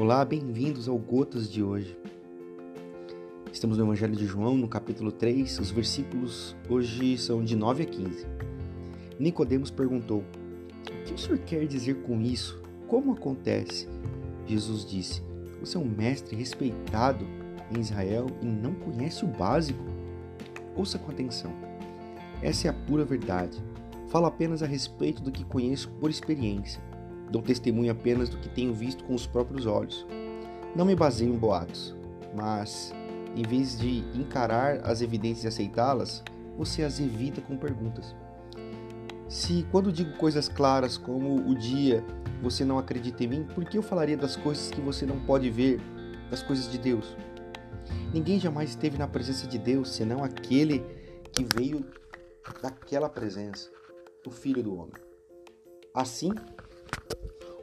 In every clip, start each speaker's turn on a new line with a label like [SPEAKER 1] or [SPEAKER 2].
[SPEAKER 1] Olá, bem-vindos ao Gotas de hoje. Estamos no Evangelho de João, no capítulo 3, os versículos hoje são de 9 a 15. Nicodemos perguntou: O que o senhor quer dizer com isso? Como acontece? Jesus disse: Você é um mestre respeitado em Israel e não conhece o básico? Ouça com atenção. Essa é a pura verdade. Falo apenas a respeito do que conheço por experiência. Dou testemunho apenas do que tenho visto com os próprios olhos. Não me baseio em boatos, mas, em vez de encarar as evidências e aceitá-las, você as evita com perguntas. Se, quando digo coisas claras como o dia, você não acredita em mim, por que eu falaria das coisas que você não pode ver, das coisas de Deus? Ninguém jamais esteve na presença de Deus senão aquele que veio daquela presença, o Filho do Homem. Assim,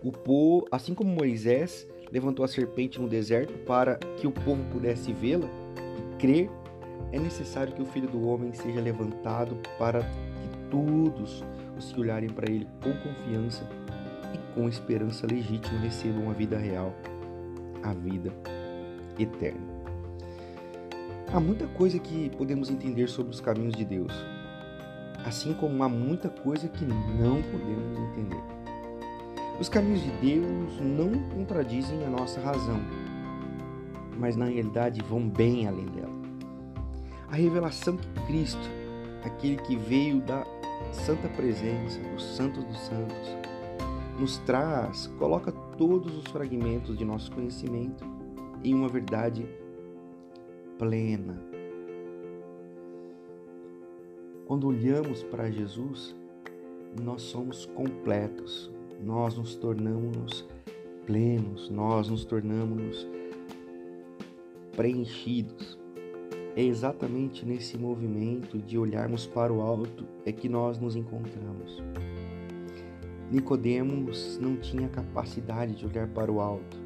[SPEAKER 1] o povo, assim como Moisés levantou a serpente no deserto para que o povo pudesse vê-la e crer, é necessário que o Filho do Homem seja levantado para que todos os que olharem para ele com confiança e com esperança legítima recebam a vida real, a vida eterna. Há muita coisa que podemos entender sobre os caminhos de Deus, assim como há muita coisa que não podemos entender. Os caminhos de Deus não contradizem a nossa razão, mas na realidade vão bem além dela. A revelação que Cristo, aquele que veio da santa presença, dos santos dos santos, nos traz, coloca todos os fragmentos de nosso conhecimento em uma verdade plena. Quando olhamos para Jesus, nós somos completos, nós nos tornamos plenos, nós nos tornamos preenchidos. É exatamente nesse movimento de olharmos para o alto é que nós nos encontramos. Nicodemos não tinha capacidade de olhar para o alto.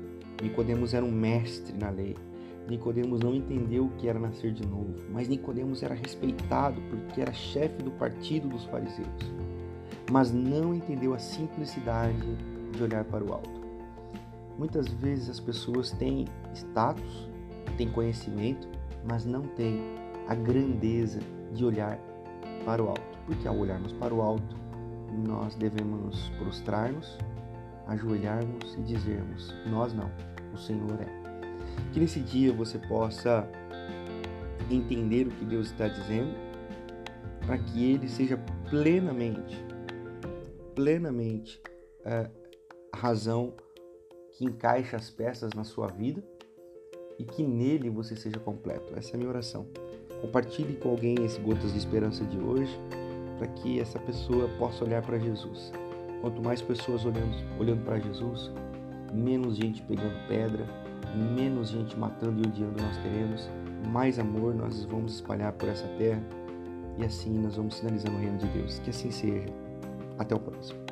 [SPEAKER 1] Nicodemos era um mestre na lei. Nicodemos não entendeu o que era nascer de novo, mas Nicodemos era respeitado porque era chefe do partido dos fariseus, mas não entendeu a simplicidade de olhar para o alto. Muitas vezes as pessoas têm status, têm conhecimento, mas não têm a grandeza de olhar para o alto, porque ao olharmos para o alto, nós devemos prostrar-nos, ajoelharmos e dizermos: Nós não, o Senhor é. Que nesse dia você possa entender o que Deus está dizendo, para que Ele seja plenamente, plenamente é, a razão que encaixa as peças na sua vida e que nele você seja completo. Essa é a minha oração. Compartilhe com alguém esse Gotas de Esperança de hoje, para que essa pessoa possa olhar para Jesus. Quanto mais pessoas olhando, olhando para Jesus, menos gente pegando pedra, menos gente matando e odiando nós teremos, mais amor nós vamos espalhar por essa terra e assim nós vamos sinalizando o reino de Deus. Que assim seja. Até o próximo.